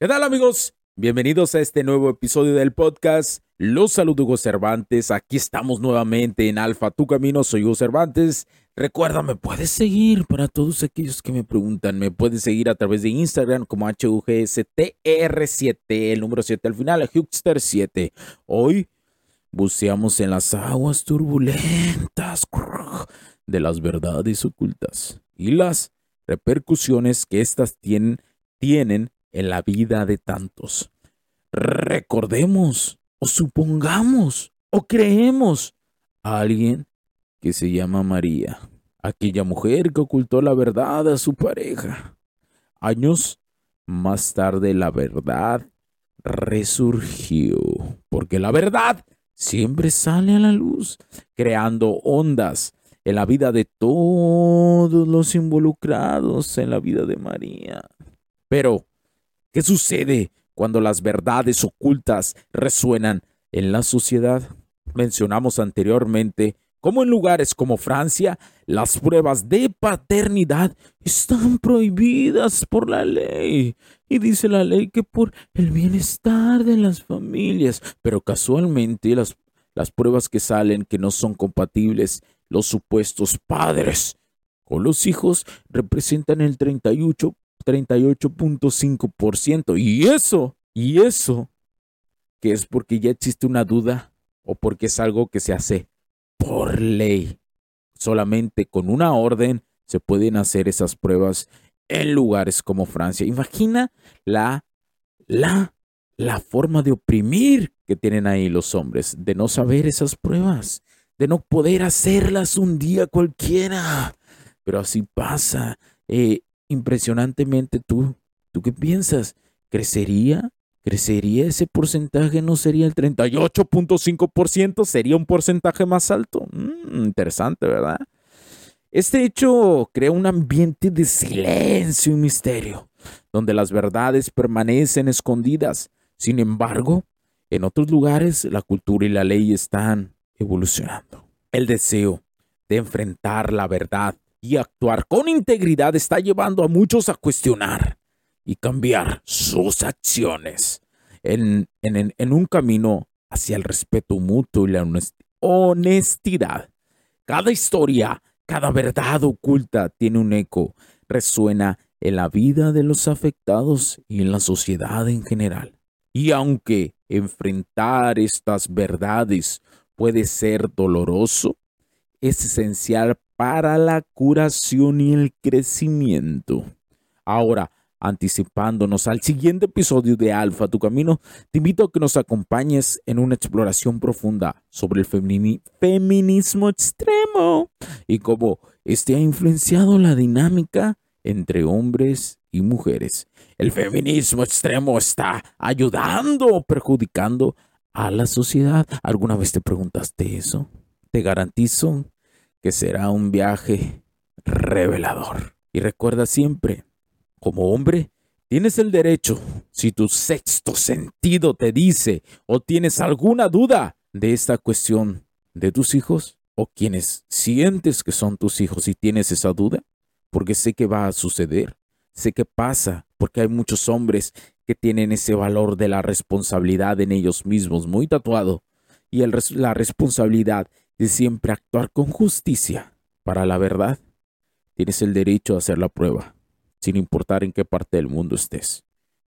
¿Qué tal amigos? Bienvenidos a este nuevo episodio del podcast. Los saludo Hugo Cervantes. Aquí estamos nuevamente en Alfa Tu Camino. Soy Hugo Cervantes. Recuerda, me puedes seguir para todos aquellos que me preguntan. Me puedes seguir a través de Instagram como HUGSTR7, el número 7 al final, Hugster7. Hoy buceamos en las aguas turbulentas de las verdades ocultas y las repercusiones que éstas tienen, tienen en la vida de tantos. Recordemos o supongamos o creemos a alguien que se llama María, aquella mujer que ocultó la verdad a su pareja. Años más tarde la verdad resurgió, porque la verdad siempre sale a la luz, creando ondas en la vida de todos los involucrados en la vida de María. Pero, ¿Qué sucede cuando las verdades ocultas resuenan en la sociedad? Mencionamos anteriormente cómo en lugares como Francia las pruebas de paternidad están prohibidas por la ley. Y dice la ley que por el bienestar de las familias. Pero casualmente las, pruebas que salen que no son compatibles, los supuestos padres con los hijos representan el 38 38.5%. Y eso, y eso, que es porque ya existe una duda o porque es algo que se hace por ley. Solamente con una orden se pueden hacer esas pruebas en lugares como Francia. Imagina la, la, la forma de oprimir que tienen ahí los hombres, de no saber esas pruebas, de no poder hacerlas un día cualquiera. Pero así pasa. Eh, impresionantemente tú. ¿Tú qué piensas? ¿Crecería? ¿Crecería ese porcentaje? ¿No sería el 38.5%? ¿Sería un porcentaje más alto? Mm, interesante, ¿verdad? Este hecho crea un ambiente de silencio y misterio, donde las verdades permanecen escondidas. Sin embargo, en otros lugares la cultura y la ley están evolucionando. El deseo de enfrentar la verdad y actuar con integridad está llevando a muchos a cuestionar y cambiar sus acciones en, un camino hacia el respeto mutuo y la honestidad. Cada historia, cada verdad oculta tiene un eco, resuena en la vida de los afectados y en la sociedad en general. Y aunque enfrentar estas verdades puede ser doloroso, es esencial para la curación y el crecimiento. Ahora, anticipándonos al siguiente episodio de Alfa Tu Camino, te invito a que nos acompañes en una exploración profunda sobre el feminismo extremo y cómo este ha influenciado la dinámica entre hombres y mujeres. El feminismo extremo está ayudando o perjudicando a la sociedad. ¿Alguna vez te preguntaste eso? Te garantizo que será un viaje revelador. Y recuerda siempre, como hombre, tienes el derecho, si tu sexto sentido te dice o tienes alguna duda de esta cuestión de tus hijos o quienes sientes que son tus hijos y tienes esa duda, porque sé que va a suceder, sé que pasa, porque hay muchos hombres que tienen ese valor de la responsabilidad en ellos mismos muy tatuado y la responsabilidad de siempre actuar con justicia para la verdad, tienes el derecho a hacer la prueba, sin importar en qué parte del mundo estés.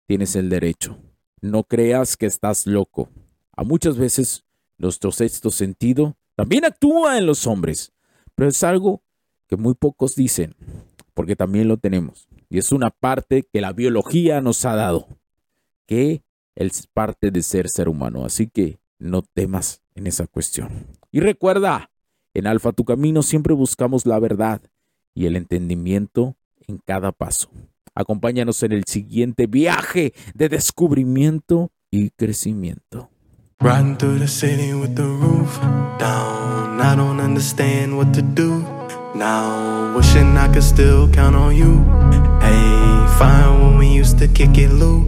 Tienes el derecho. No creas que estás loco. A muchas veces nuestro sexto sentido también actúa en los hombres, pero es algo que muy pocos dicen, porque también lo tenemos. Y es una parte que la biología nos ha dado, que es parte de ser ser humano. Así que no temas esa cuestión. Y recuerda, en Alfa Tu Camino siempre buscamos la verdad y el entendimiento en cada paso. Acompáñanos en el siguiente viaje de descubrimiento y crecimiento. Riding through the city with the roof down. I don't understand what to do now. Wishing I could still count on you. Hey, fine when we used to kick it, Luke.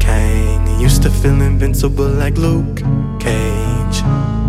Kang used to feel invincible like Luke Cage.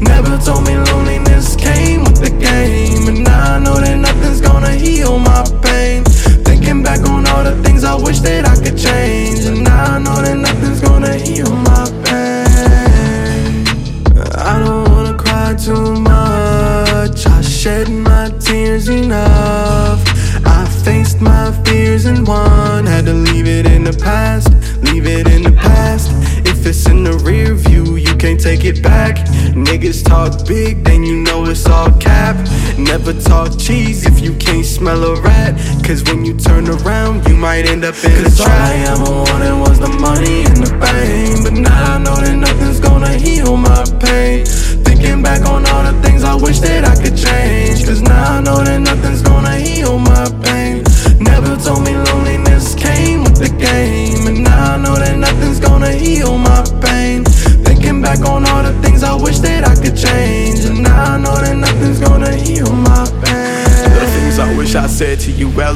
Never told me loneliness came with the game And now I know that nothing's gonna heal my pain. Thinking back on all the things I wish that I could change And now I know that nothing's gonna heal my pain. I don't wanna cry too much. I shed my tears enough. I faced my fears and won. Had to leave it in the past, take it back. Niggas talk big, then you know it's all cap. Never talk cheese if you can't smell a rat. Cause when you turn around, you might end up in Cause a trap. All I ever wanted was the money and the fame. But now I know that nothing's gonna heal my pain. Thinking back on all the things I wish that I could change. Cause now I know that nothing's gonna heal said to you